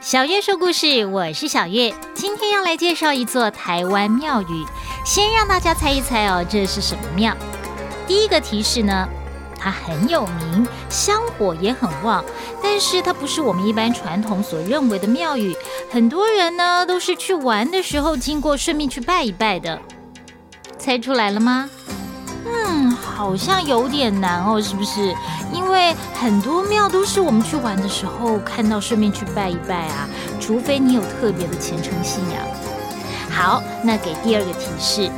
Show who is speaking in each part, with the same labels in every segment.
Speaker 1: 小月说故事，我是小月，今天要来介绍一座台湾庙宇。先让大家猜一猜哦，这是什么庙？第一个提示呢，它很有名，香火也很旺，但是它不是我们一般传统所认为的庙宇。很多人呢都是去玩的时候经过，顺便去拜一拜的。猜出来了吗？好像有点难哦，是不是？因为很多庙都是我们去玩的时候看到，顺便去拜一拜啊。除非你有特别的虔诚信仰。好，那给第二个提示。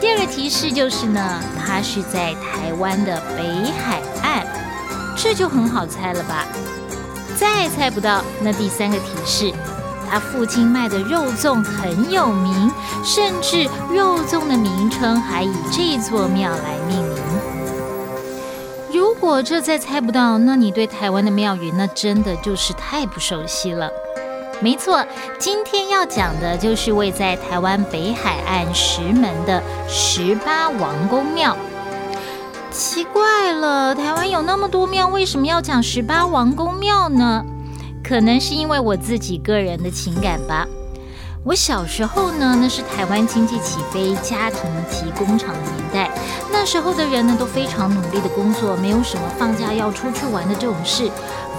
Speaker 1: 第二个提示就是呢，它是在台湾的北海岸，这就很好猜了吧？再猜不到，那第三个提示。他父亲卖的肉粽很有名，甚至肉粽的名称还以这座庙来命。果这再猜不到，那你对台湾的庙宇那真的就是太不熟悉了。没错，今天要讲的就是位在台湾北海岸石门的十八王公庙。奇怪了，台湾有那么多庙，为什么要讲十八王公庙呢？可能是因为我自己个人的情感吧。我小时候呢，那是台湾经济起飞、家庭及工厂的年代。那时候的人呢，都非常努力的工作，没有什么放假要出去玩的这种事。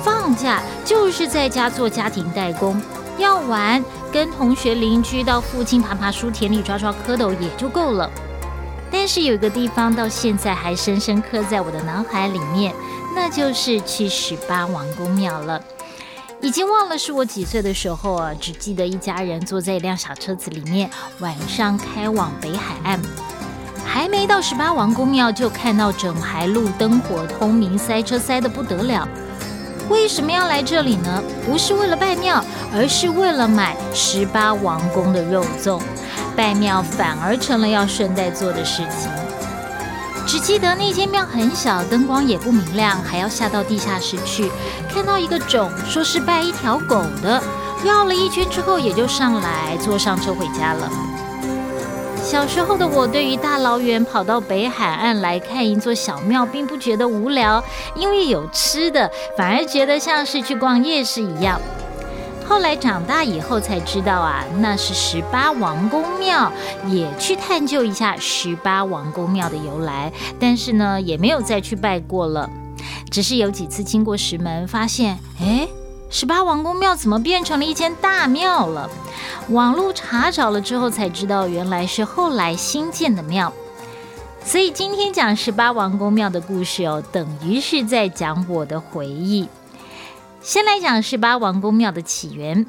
Speaker 1: 放假就是在家做家庭代工，要玩跟同学邻居到附近爬爬书、田里抓抓蝌蚪也就够了。但是有一个地方到现在还深深刻在我的脑海里面，那就是去十八王公庙了。已经忘了是我几岁的时候啊，只记得一家人坐在一辆小车子里面，晚上开往北海岸。还没到十八王公庙，就看到整排路灯火通明，塞车塞得不得了。为什么要来这里呢？不是为了拜庙，而是为了买十八王公的肉粽。拜庙反而成了要顺带做的事情。只记得那间庙很小，灯光也不明亮，还要下到地下室去。看到一个种，说是拜一条狗的，绕了一圈之后，也就上来坐上车回家了。小时候的我，对于大老远跑到北海岸来看一座小庙，并不觉得无聊，因为有吃的，反而觉得像是去逛夜市一样。后来长大以后才知道啊，那是十八王公庙，也去探究一下十八王公庙的由来。但是呢，也没有再去拜过了。只是有几次经过石门，发现，哎，十八王公庙怎么变成了一间大庙了？网络查找了之后才知道，原来是后来新建的庙。所以今天讲十八王公庙的故事哦，等于是在讲我的回忆。先来讲十八王公庙的起源。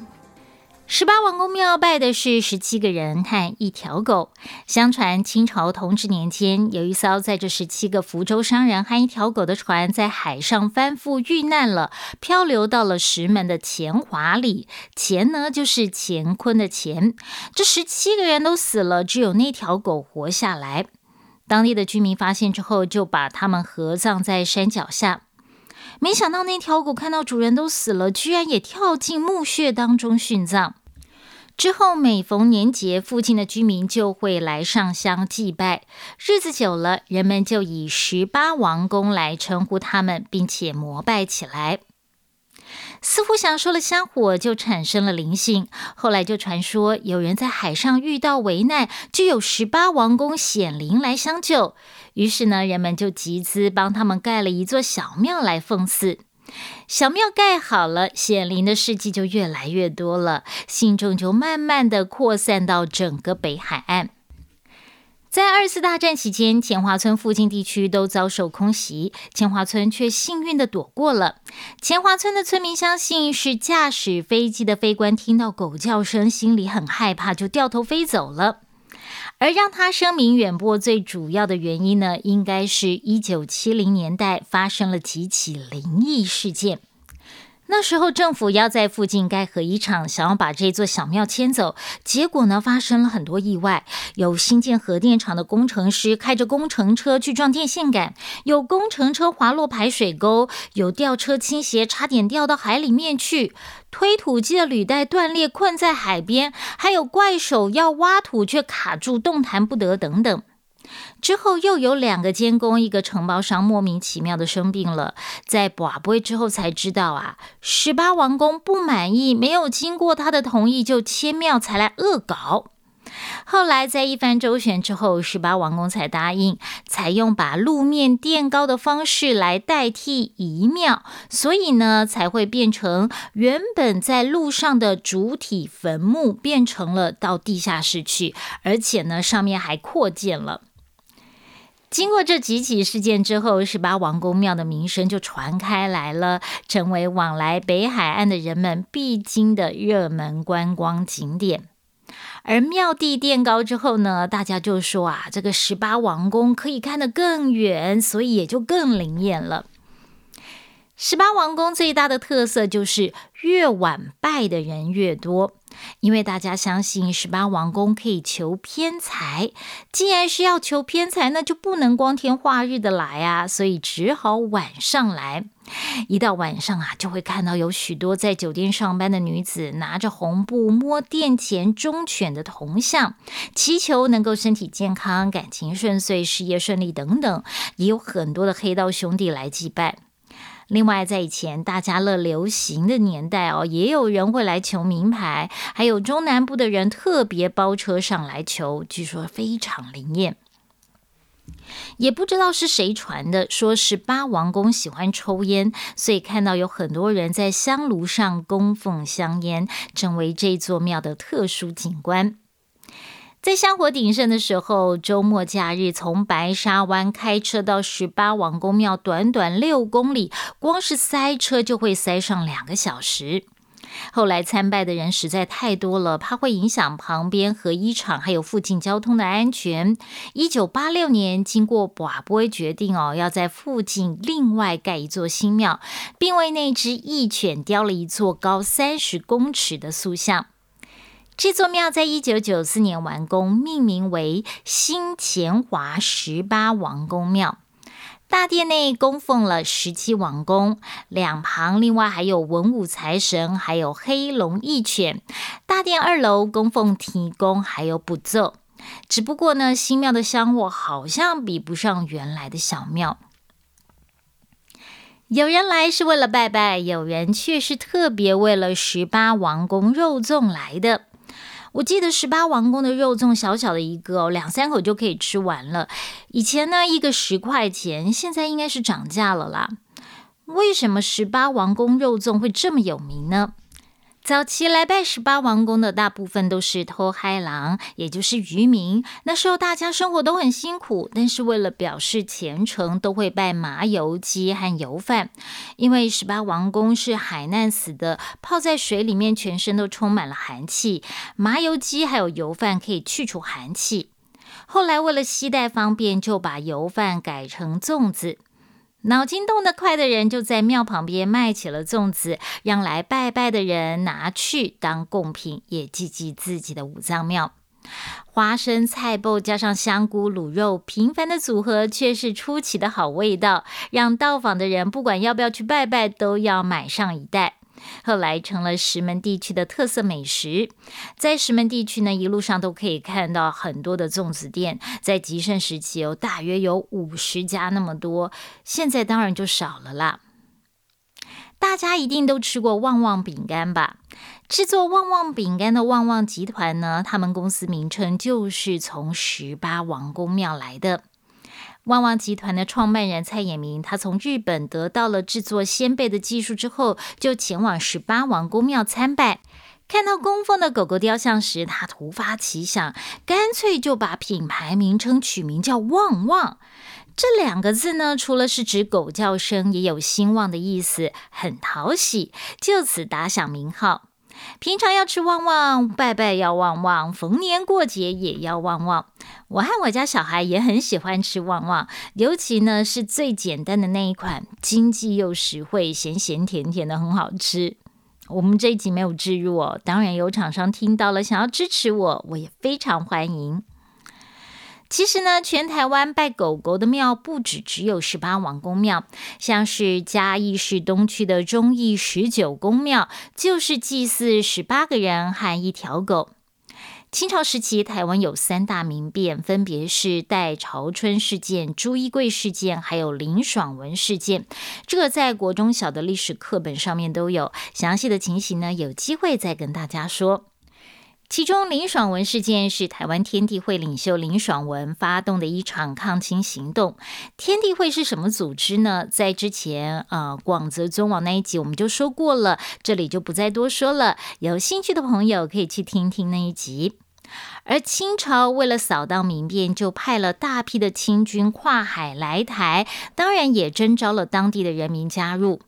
Speaker 1: 十八王公庙拜的是十七个人和一条狗。相传清朝同治年间，有一艘载着十七个福州商人和一条狗的船在海上翻覆遇难了，漂流到了石门的钱华里。钱呢，就是乾坤的钱。这十七个人都死了，只有那条狗活下来。当地的居民发现之后，就把他们合葬在山脚下。没想到那条狗看到主人都死了，居然也跳进墓穴当中殉葬。之后每逢年节，附近的居民就会来上香祭拜。日子久了，人们就以十八王公来称呼他们，并且膜拜起来。似乎享受了香火，就产生了灵性。后来就传说有人在海上遇到危难，就有十八王公显灵来相救。于是呢，人们就集资帮他们盖了一座小庙来奉祀。小庙盖好了，显灵的事迹就越来越多了，信众就慢慢的扩散到整个北海岸。在二次大战期间，钱华村附近地区都遭受空袭，钱华村却幸运的躲过了。钱华村的村民相信，是驾驶飞机的飞官听到狗叫声，心里很害怕，就掉头飞走了。而让他声名远播最主要的原因呢，应该是一九七零年代发生了几起灵异事件。那时候政府要在附近盖核一厂，想要把这座小庙迁走，结果呢发生了很多意外。有新建核电厂的工程师开着工程车去撞电线杆，有工程车滑落排水沟，有吊车倾斜差点掉到海里面去，推土机的履带断裂困在海边，还有怪手要挖土却卡住动弹不得等等。之后又有两个监工，一个承包商莫名其妙的生病了，在寡不之后才知道啊，十八王公不满意，没有经过他的同意就迁庙才来恶搞。后来在一番周旋之后，十八王公才答应采用把路面垫高的方式来代替移庙，所以呢才会变成原本在路上的主体坟墓变成了到地下室去，而且呢上面还扩建了。经过这几起事件之后，十八王宫庙的名声就传开来了，成为往来北海岸的人们必经的热门观光景点。而庙地垫高之后呢，大家就说啊，这个十八王宫可以看得更远，所以也就更灵验了。十八王宫最大的特色就是越晚拜的人越多，因为大家相信十八王宫可以求偏财。既然是要求偏财，那就不能光天化日的来啊，所以只好晚上来。一到晚上啊，就会看到有许多在酒店上班的女子拿着红布摸殿前忠犬的铜像，祈求能够身体健康、感情顺遂、事业顺利等等。也有很多的黑道兄弟来祭拜。另外，在以前大家乐流行的年代哦，也有人会来求名牌，还有中南部的人特别包车上来求，据说非常灵验。也不知道是谁传的，说十八王公喜欢抽烟，所以看到有很多人在香炉上供奉香烟，成为这座庙的特殊景观。在香火鼎盛的时候，周末假日从白沙湾开车到十八王公庙，短短六公里，光是塞车就会塞上两个小时。后来参拜的人实在太多了，怕会影响旁边和衣场还有附近交通的安全。一九八六年，经过寡波决定哦，要在附近另外盖一座新庙，并为那只义犬雕了一座高三十公尺的塑像。这座庙在一九九四年完工，命名为新前华十八王公庙。大殿内供奉了十七王公，两旁另外还有文武财神，还有黑龙义犬。大殿二楼供奉提公，还有补奏。只不过呢，新庙的香火好像比不上原来的小庙。有人来是为了拜拜，有人却是特别为了十八王公肉粽来的。我记得十八王宫的肉粽小小的一个哦，两三口就可以吃完了。以前呢，一个十块钱，现在应该是涨价了啦。为什么十八王宫肉粽会这么有名呢？早期来拜十八王公的大部分都是偷嗨郎，也就是渔民。那时候大家生活都很辛苦，但是为了表示虔诚，都会拜麻油鸡和油饭。因为十八王公是海难死的，泡在水里面，全身都充满了寒气。麻油鸡还有油饭可以去除寒气。后来为了携带方便，就把油饭改成粽子。脑筋动得快的人就在庙旁边卖起了粽子，让来拜拜的人拿去当贡品，也祭祭自己的五脏庙。花生、菜脯加上香菇、卤肉，平凡的组合却是出奇的好味道，让到访的人不管要不要去拜拜，都要买上一袋。后来成了石门地区的特色美食，在石门地区呢，一路上都可以看到很多的粽子店。在极盛时期有大约有五十家那么多，现在当然就少了啦。大家一定都吃过旺旺饼干吧？制作旺旺饼干的旺旺集团呢，他们公司名称就是从十八王公庙来的。旺旺集团的创办人蔡衍明，他从日本得到了制作鲜贝的技术之后，就前往十八王公庙参拜。看到供奉的狗狗雕像时，他突发奇想，干脆就把品牌名称取名叫“旺旺”。这两个字呢，除了是指狗叫声，也有兴旺的意思，很讨喜，就此打响名号。平常要吃旺旺，拜拜要旺旺，逢年过节也要旺旺。我和我家小孩也很喜欢吃旺旺，尤其呢是最简单的那一款，经济又实惠，咸咸甜甜的，很好吃。我们这一集没有置入哦，当然有厂商听到了想要支持我，我也非常欢迎。其实呢，全台湾拜狗狗的庙不止只有十八王公庙，像是嘉义市东区的忠义十九公庙，就是祭祀十八个人和一条狗。清朝时期，台湾有三大民变，分别是戴朝春事件、朱一贵事件，还有林爽文事件。这个在国中小的历史课本上面都有详细的情形呢，有机会再跟大家说。其中，林爽文事件是台湾天地会领袖林爽文发动的一场抗清行动。天地会是什么组织呢？在之前呃广泽尊王那一集我们就说过了，这里就不再多说了。有兴趣的朋友可以去听听那一集。而清朝为了扫荡民变，就派了大批的清军跨海来台，当然也征召了当地的人民加入。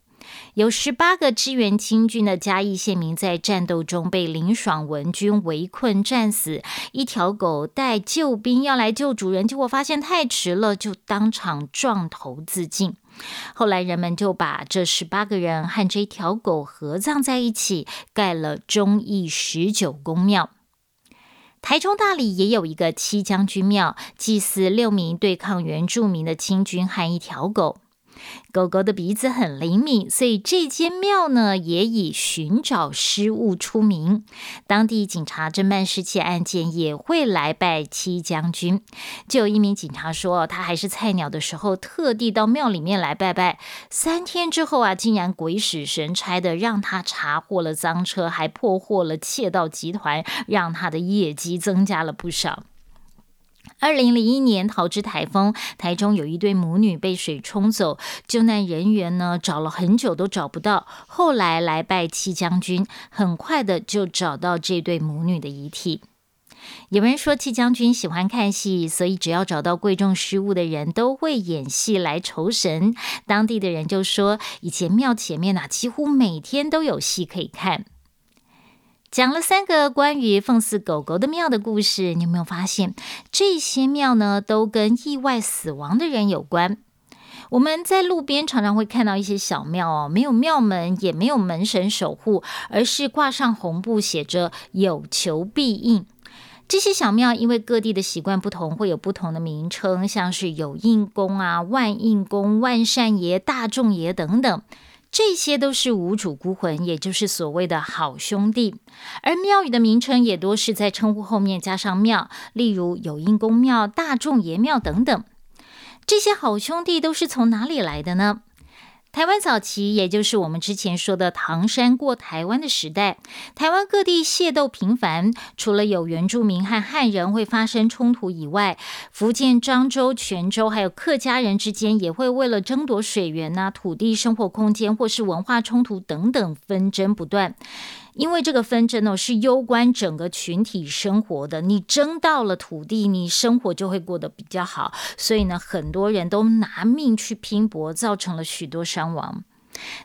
Speaker 1: 有十八个支援清军的嘉义县民在战斗中被林爽文军围困战死。一条狗带救兵要来救主人，结果发现太迟了，就当场撞头自尽。后来人们就把这十八个人和这条狗合葬在一起，盖了忠义十九公庙。台中大理也有一个七将军庙，祭祀六名对抗原住民的清军和一条狗。狗狗的鼻子很灵敏，所以这间庙呢也以寻找失物出名。当地警察侦办失窃案件也会来拜七将军。就有一名警察说，他还是菜鸟的时候，特地到庙里面来拜拜。三天之后啊，竟然鬼使神差的让他查获了赃车，还破获了窃盗集团，让他的业绩增加了不少。二零零一年，桃之台风，台中有一对母女被水冲走，救难人员呢找了很久都找不到，后来来拜戚将军，很快的就找到这对母女的遗体。有人说戚将军喜欢看戏，所以只要找到贵重失物的人都会演戏来酬神。当地的人就说，以前庙前面呐，几乎每天都有戏可以看。讲了三个关于奉祀狗狗的庙的故事，你有没有发现这些庙呢都跟意外死亡的人有关？我们在路边常常会看到一些小庙哦，没有庙门，也没有门神守护，而是挂上红布，写着“有求必应”。这些小庙因为各地的习惯不同，会有不同的名称，像是有应公啊、万应公、万善爷、大众爷等等。这些都是无主孤魂，也就是所谓的好兄弟。而庙宇的名称也多是在称呼后面加上庙，例如有因公庙、大众爷庙等等。这些好兄弟都是从哪里来的呢？台湾早期，也就是我们之前说的唐山过台湾的时代，台湾各地械斗频繁。除了有原住民和汉人会发生冲突以外，福建漳州、泉州还有客家人之间也会为了争夺水源呐、土地、生活空间或是文化冲突等等纷争不断。因为这个纷争呢是攸关整个群体生活的，你争到了土地，你生活就会过得比较好。所以呢，很多人都拿命去拼搏，造成了许多伤亡。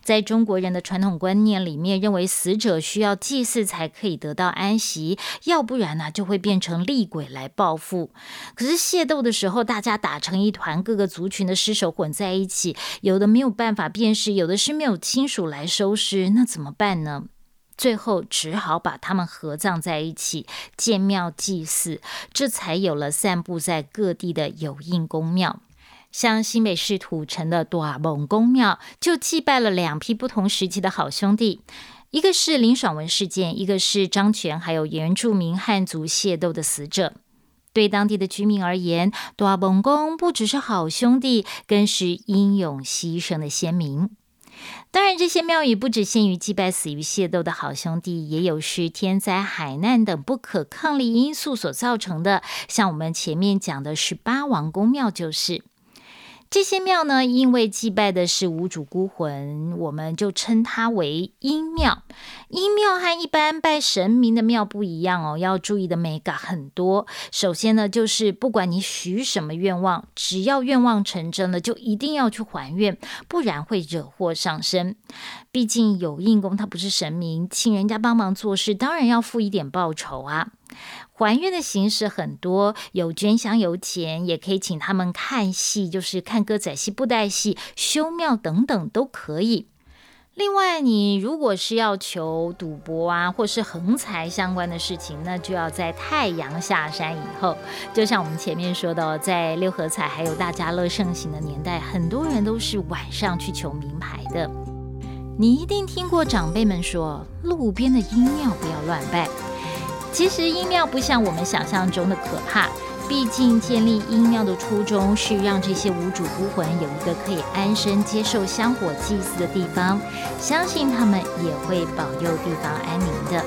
Speaker 1: 在中国人的传统观念里面，认为死者需要祭祀才可以得到安息，要不然呢就会变成厉鬼来报复。可是械斗的时候，大家打成一团，各个族群的尸首混在一起，有的没有办法辨识，有的是没有亲属来收尸，那怎么办呢？最后只好把他们合葬在一起，建庙祭祀，这才有了散布在各地的有印公庙。像新北市土城的大蒙公庙，就祭拜了两批不同时期的好兄弟，一个是林爽文事件，一个是张全还有原住民汉族械斗的死者。对当地的居民而言，大蒙公不只是好兄弟，更是英勇牺牲的先民。当然，这些庙宇不只限于祭拜死于械斗的好兄弟，也有是天灾、海难等不可抗力因素所造成的。像我们前面讲的十八王宫庙就是。这些庙呢，因为祭拜的是无主孤魂，我们就称它为阴庙。阴庙和一般拜神明的庙不一样哦，要注意的美感很多。首先呢，就是不管你许什么愿望，只要愿望成真了，就一定要去还愿，不然会惹祸上身。毕竟有应公他不是神明，请人家帮忙做事，当然要付一点报酬啊。还愿的形式很多，有捐香油钱，也可以请他们看戏，就是看歌仔戏、布袋戏、修庙等等都可以。另外，你如果是要求赌博啊，或是横财相关的事情，那就要在太阳下山以后。就像我们前面说的，在六合彩还有大家乐盛行的年代，很多人都是晚上去求名牌的。你一定听过长辈们说，路边的阴庙不要乱拜。其实阴庙不像我们想象中的可怕，毕竟建立阴庙的初衷是让这些无主孤魂有一个可以安身接受香火祭祀的地方，相信他们也会保佑地方安宁的。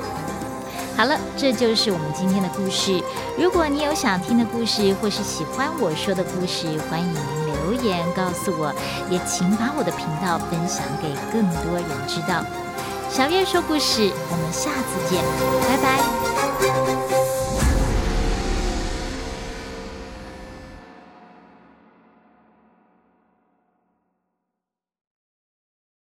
Speaker 1: 好了，这就是我们今天的故事。如果你有想听的故事，或是喜欢我说的故事，欢迎留言告诉我，也请把我的频道分享给更多人知道。小月说故事，我们下次见，拜拜。